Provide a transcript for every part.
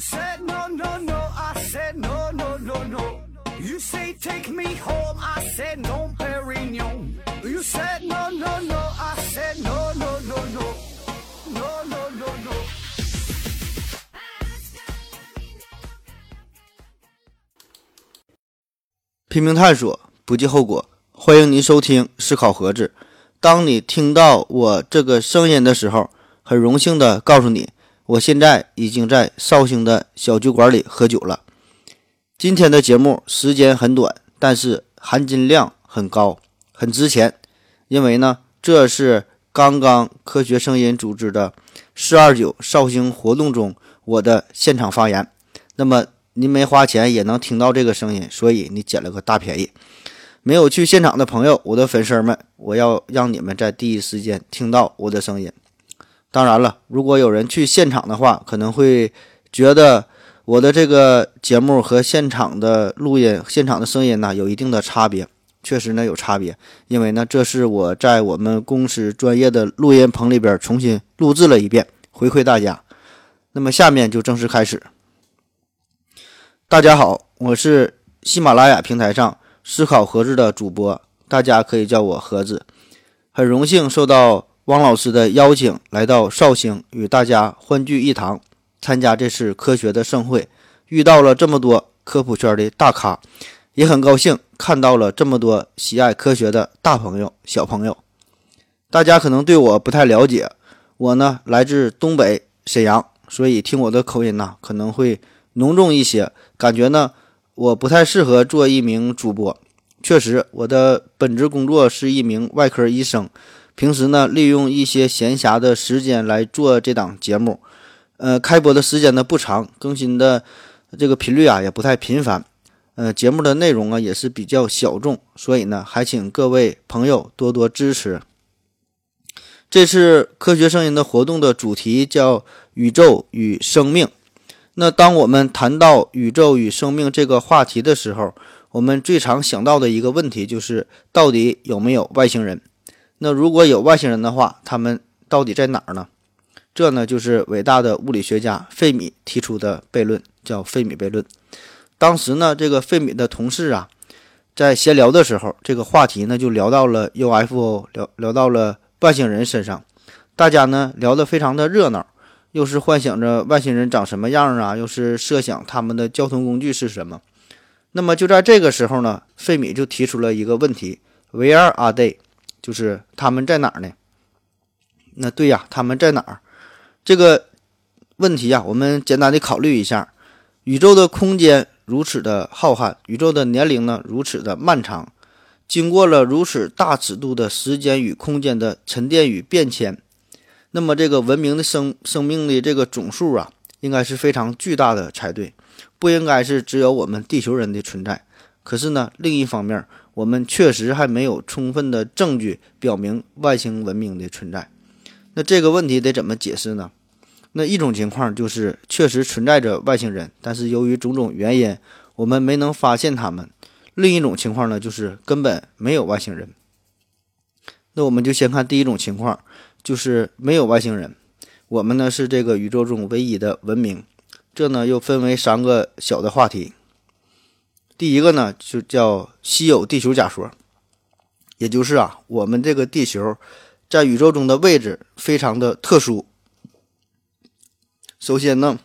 said no no no, I said no no no no. You say take me home, I said no, Perignon. You said no no no, I said no no no no, no no no no. 拼命探索，不计后果。欢迎您收听《思考盒子》。当你听到我这个声音的时候，很荣幸的告诉你，我现在已经在绍兴的小酒馆里喝酒了。今天的节目时间很短，但是含金量很高，很值钱。因为呢，这是刚刚科学声音组织的“四二九”绍兴活动中我的现场发言。那么您没花钱也能听到这个声音，所以你捡了个大便宜。没有去现场的朋友，我的粉丝们，我要让你们在第一时间听到我的声音。当然了，如果有人去现场的话，可能会觉得我的这个节目和现场的录音、现场的声音呢有一定的差别。确实呢有差别，因为呢这是我在我们公司专业的录音棚里边重新录制了一遍，回馈大家。那么下面就正式开始。大家好，我是喜马拉雅平台上思考盒子的主播，大家可以叫我盒子。很荣幸受到汪老师的邀请，来到绍兴与大家欢聚一堂，参加这次科学的盛会，遇到了这么多科普圈的大咖，也很高兴看到了这么多喜爱科学的大朋友、小朋友。大家可能对我不太了解，我呢来自东北沈阳，所以听我的口音呢可能会浓重一些，感觉呢我不太适合做一名主播。确实，我的本职工作是一名外科医生。平时呢，利用一些闲暇的时间来做这档节目，呃，开播的时间呢不长，更新的这个频率啊也不太频繁，呃，节目的内容啊也是比较小众，所以呢，还请各位朋友多多支持。这次科学声音的活动的主题叫“宇宙与生命”。那当我们谈到宇宙与生命这个话题的时候，我们最常想到的一个问题就是，到底有没有外星人？那如果有外星人的话，他们到底在哪儿呢？这呢，就是伟大的物理学家费米提出的悖论，叫费米悖论。当时呢，这个费米的同事啊，在闲聊的时候，这个话题呢就聊到了 UFO，聊聊到了外星人身上。大家呢聊得非常的热闹，又是幻想着外星人长什么样啊，又是设想他们的交通工具是什么。那么就在这个时候呢，费米就提出了一个问题：Where are they？就是他们在哪儿呢？那对呀，他们在哪儿？这个问题呀，我们简单的考虑一下：宇宙的空间如此的浩瀚，宇宙的年龄呢如此的漫长，经过了如此大尺度的时间与空间的沉淀与变迁，那么这个文明的生生命的这个总数啊，应该是非常巨大的才对，不应该是只有我们地球人的存在。可是呢，另一方面，我们确实还没有充分的证据表明外星文明的存在。那这个问题得怎么解释呢？那一种情况就是确实存在着外星人，但是由于种种原因，我们没能发现他们。另一种情况呢，就是根本没有外星人。那我们就先看第一种情况，就是没有外星人，我们呢是这个宇宙中唯一的文明。这呢又分为三个小的话题。第一个呢，就叫稀有地球假说，也就是啊，我们这个地球在宇宙中的位置非常的特殊。首先呢，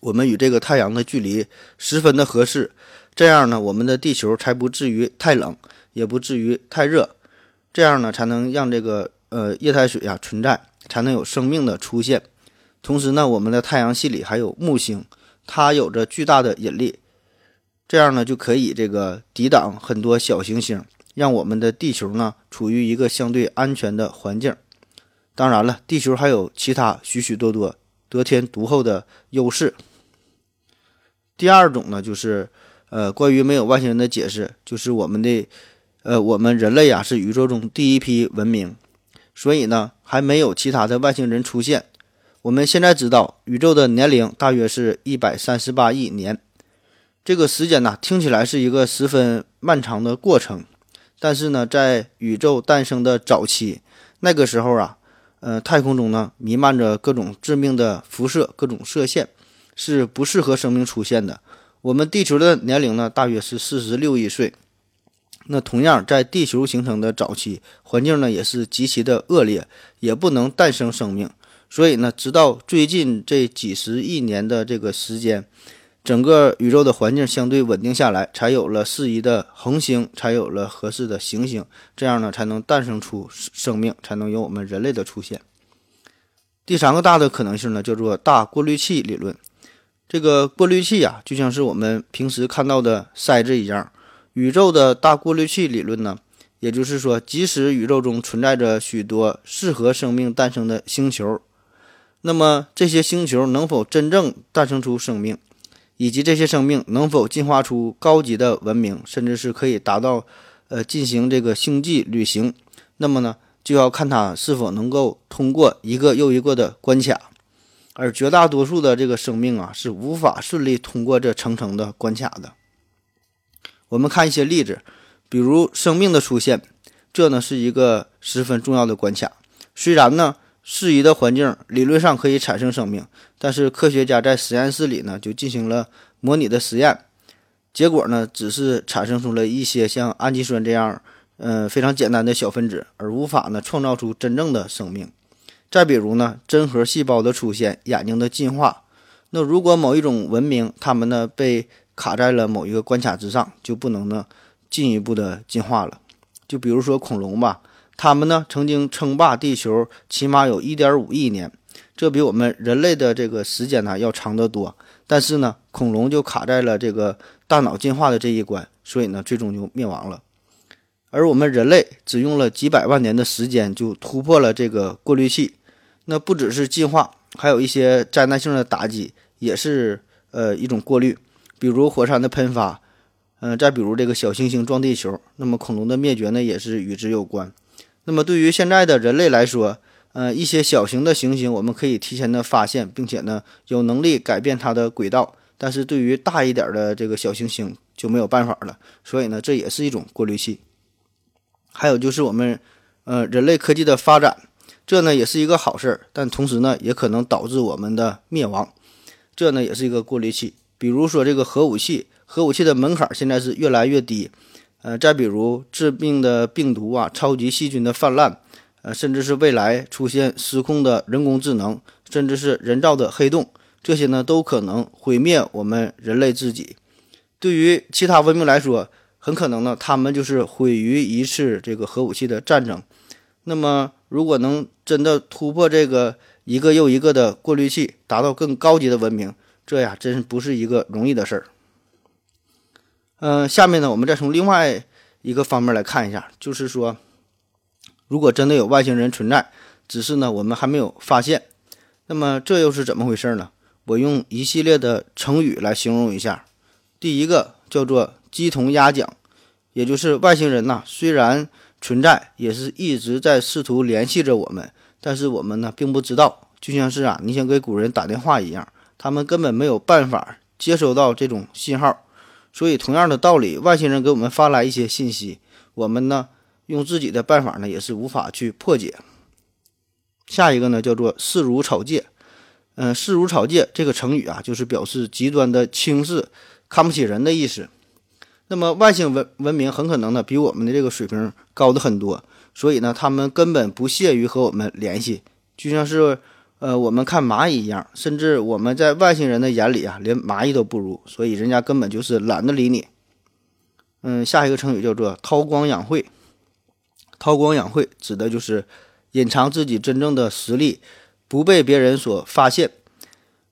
我们与这个太阳的距离十分的合适，这样呢，我们的地球才不至于太冷，也不至于太热，这样呢，才能让这个呃液态水啊存在，才能有生命的出现。同时呢，我们的太阳系里还有木星，它有着巨大的引力。这样呢，就可以这个抵挡很多小行星，让我们的地球呢处于一个相对安全的环境。当然了，地球还有其他许许多多得天独厚的优势。第二种呢，就是呃，关于没有外星人的解释，就是我们的呃，我们人类啊是宇宙中第一批文明，所以呢还没有其他的外星人出现。我们现在知道，宇宙的年龄大约是一百三十八亿年。这个时间呢，听起来是一个十分漫长的过程，但是呢，在宇宙诞生的早期，那个时候啊，呃，太空中呢弥漫着各种致命的辐射，各种射线，是不适合生命出现的。我们地球的年龄呢，大约是四十六亿岁。那同样，在地球形成的早期，环境呢也是极其的恶劣，也不能诞生生命。所以呢，直到最近这几十亿年的这个时间，整个宇宙的环境相对稳定下来，才有了适宜的恒星，才有了合适的行星，这样呢，才能诞生出生命，才能有我们人类的出现。第三个大的可能性呢，叫做大过滤器理论。这个过滤器啊，就像是我们平时看到的筛子一样。宇宙的大过滤器理论呢，也就是说，即使宇宙中存在着许多适合生命诞生的星球，那么这些星球能否真正诞生出生命，以及这些生命能否进化出高级的文明，甚至是可以达到呃进行这个星际旅行，那么呢，就要看它是否能够通过一个又一个的关卡，而绝大多数的这个生命啊，是无法顺利通过这层层的关卡的。我们看一些例子，比如生命的出现，这呢是一个十分重要的关卡。虽然呢适宜的环境理论上可以产生生命，但是科学家在实验室里呢就进行了模拟的实验，结果呢只是产生出了一些像氨基酸这样，嗯非常简单的小分子，而无法呢创造出真正的生命。再比如呢真核细胞的出现，眼睛的进化。那如果某一种文明，它们呢被卡在了某一个关卡之上，就不能呢进一步的进化了。就比如说恐龙吧，它们呢曾经称霸地球，起码有一点五亿年，这比我们人类的这个时间呢要长得多。但是呢，恐龙就卡在了这个大脑进化的这一关，所以呢最终就灭亡了。而我们人类只用了几百万年的时间就突破了这个过滤器。那不只是进化，还有一些灾难性的打击，也是呃一种过滤。比如火山的喷发，嗯，再比如这个小行星撞地球，那么恐龙的灭绝呢，也是与之有关。那么对于现在的人类来说，呃，一些小型的行星我们可以提前的发现，并且呢有能力改变它的轨道，但是对于大一点的这个小行星就没有办法了。所以呢，这也是一种过滤器。还有就是我们，呃，人类科技的发展，这呢也是一个好事儿，但同时呢也可能导致我们的灭亡，这呢也是一个过滤器。比如说这个核武器，核武器的门槛现在是越来越低，呃，再比如致命的病毒啊、超级细菌的泛滥，呃，甚至是未来出现失控的人工智能，甚至是人造的黑洞，这些呢都可能毁灭我们人类自己。对于其他文明来说，很可能呢，他们就是毁于一次这个核武器的战争。那么，如果能真的突破这个一个又一个的过滤器，达到更高级的文明。这呀，真不是一个容易的事儿。嗯，下面呢，我们再从另外一个方面来看一下，就是说，如果真的有外星人存在，只是呢我们还没有发现，那么这又是怎么回事呢？我用一系列的成语来形容一下。第一个叫做“鸡同鸭讲”，也就是外星人呐，虽然存在，也是一直在试图联系着我们，但是我们呢并不知道，就像是啊，你想给古人打电话一样。他们根本没有办法接收到这种信号，所以同样的道理，外星人给我们发来一些信息，我们呢用自己的办法呢也是无法去破解。下一个呢叫做“视如草芥”，嗯，“视如草芥”这个成语啊，就是表示极端的轻视、看不起人的意思。那么外星文文明很可能呢比我们的这个水平高的很多，所以呢他们根本不屑于和我们联系，就像是。呃，我们看蚂蚁一样，甚至我们在外星人的眼里啊，连蚂蚁都不如，所以人家根本就是懒得理你。嗯，下一个成语叫做韬光养晦。韬光养晦指的就是隐藏自己真正的实力，不被别人所发现。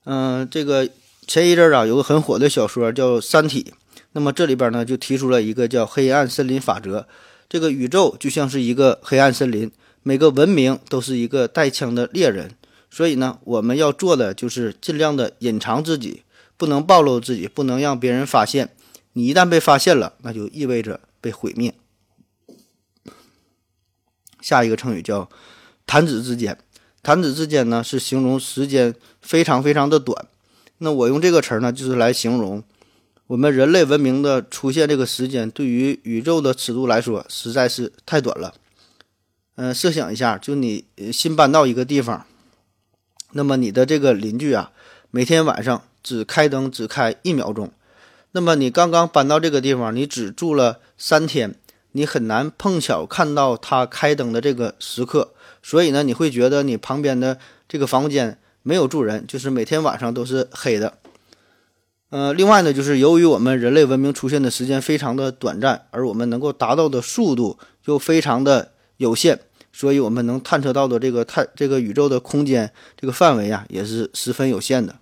嗯，这个前一阵啊，有个很火的小说叫《三体》，那么这里边呢就提出了一个叫黑暗森林法则。这个宇宙就像是一个黑暗森林，每个文明都是一个带枪的猎人。所以呢，我们要做的就是尽量的隐藏自己，不能暴露自己，不能让别人发现。你一旦被发现了，那就意味着被毁灭。下一个成语叫“弹指之间”，弹指之间呢是形容时间非常非常的短。那我用这个词儿呢，就是来形容我们人类文明的出现这个时间，对于宇宙的尺度来说实在是太短了。嗯，设想一下，就你新搬到一个地方。那么你的这个邻居啊，每天晚上只开灯只开一秒钟。那么你刚刚搬到这个地方，你只住了三天，你很难碰巧看到他开灯的这个时刻，所以呢，你会觉得你旁边的这个房间没有住人，就是每天晚上都是黑的。呃，另外呢，就是由于我们人类文明出现的时间非常的短暂，而我们能够达到的速度又非常的有限，所以我们能探测到的这个太这个宇宙的空间这个范围啊，也是十分有限的。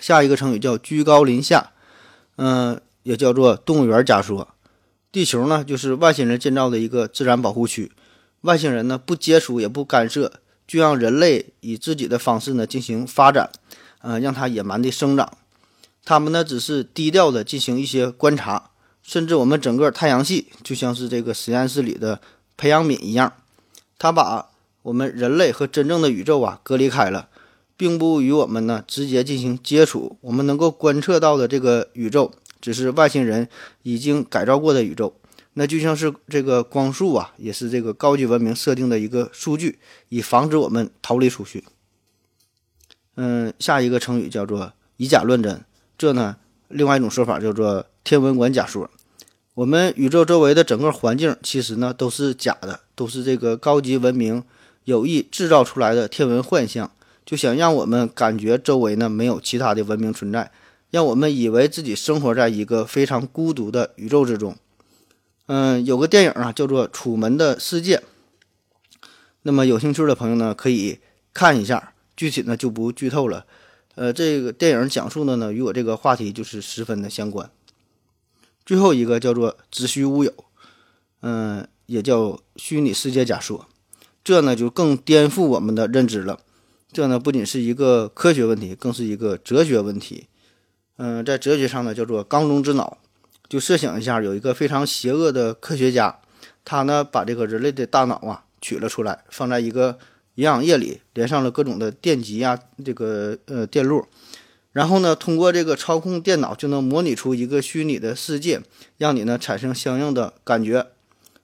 下一个成语叫居高临下，嗯，也叫做动物园假说。地球呢，就是外星人建造的一个自然保护区，外星人呢不接触也不干涉，就让人类以自己的方式呢进行发展。呃，让它野蛮的生长，他们呢只是低调的进行一些观察，甚至我们整个太阳系就像是这个实验室里的培养皿一样，它把我们人类和真正的宇宙啊隔离开了，并不与我们呢直接进行接触。我们能够观测到的这个宇宙，只是外星人已经改造过的宇宙，那就像是这个光速啊，也是这个高级文明设定的一个数据，以防止我们逃离出去。嗯，下一个成语叫做以假乱真，这呢，另外一种说法叫做天文馆假说。我们宇宙周围的整个环境其实呢都是假的，都是这个高级文明有意制造出来的天文幻象，就想让我们感觉周围呢没有其他的文明存在，让我们以为自己生活在一个非常孤独的宇宙之中。嗯，有个电影啊叫做《楚门的世界》，那么有兴趣的朋友呢可以看一下。具体呢就不剧透了，呃，这个电影讲述的呢与我这个话题就是十分的相关。最后一个叫做子虚乌有，嗯，也叫虚拟世界假说，这呢就更颠覆我们的认知了。这呢不仅是一个科学问题，更是一个哲学问题。嗯，在哲学上呢叫做缸中之脑。就设想一下，有一个非常邪恶的科学家，他呢把这个人类的大脑啊取了出来，放在一个。营养液里连上了各种的电极呀，这个呃电路，然后呢，通过这个操控电脑就能模拟出一个虚拟的世界，让你呢产生相应的感觉。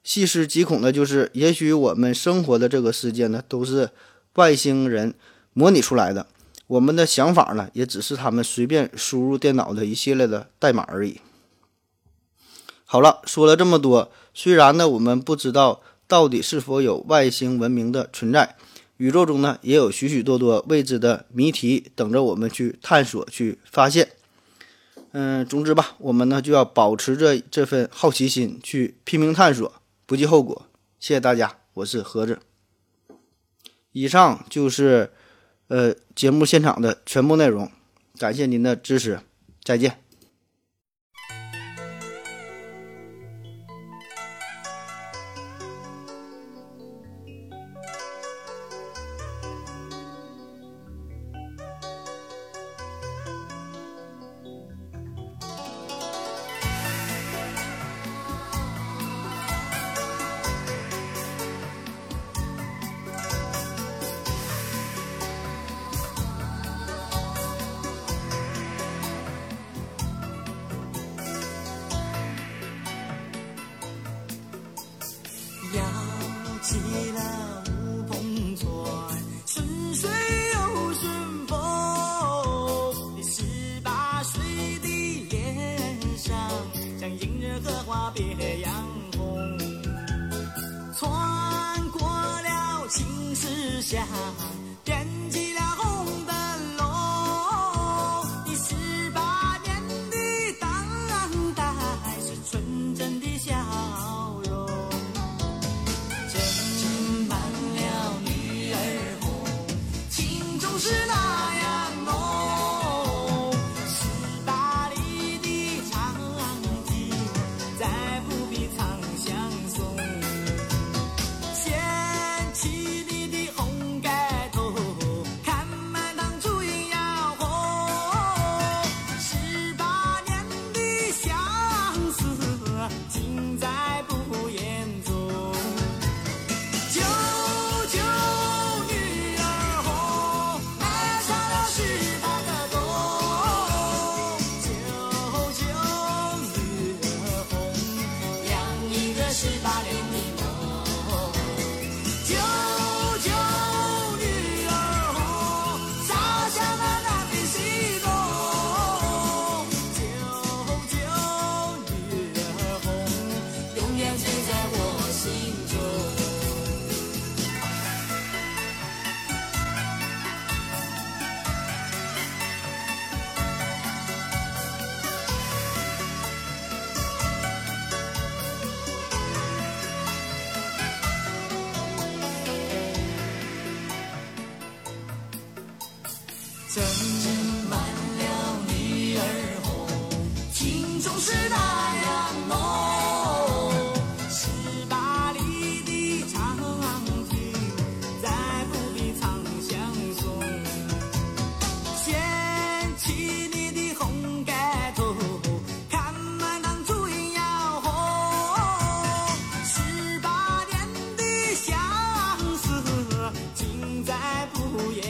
细思极恐的就是，也许我们生活的这个世界呢，都是外星人模拟出来的，我们的想法呢，也只是他们随便输入电脑的一系列的代码而已。好了，说了这么多，虽然呢，我们不知道到底是否有外星文明的存在。宇宙中呢，也有许许多多未知的谜题等着我们去探索、去发现。嗯，总之吧，我们呢就要保持着这份好奇心，去拼命探索，不计后果。谢谢大家，我是盒子。以上就是呃节目现场的全部内容，感谢您的支持，再见。斟满了女儿红情总是那样浓十八里的长亭再不必长相送掀起你的红盖头看满堂烛影摇红十八年的相思尽在不言。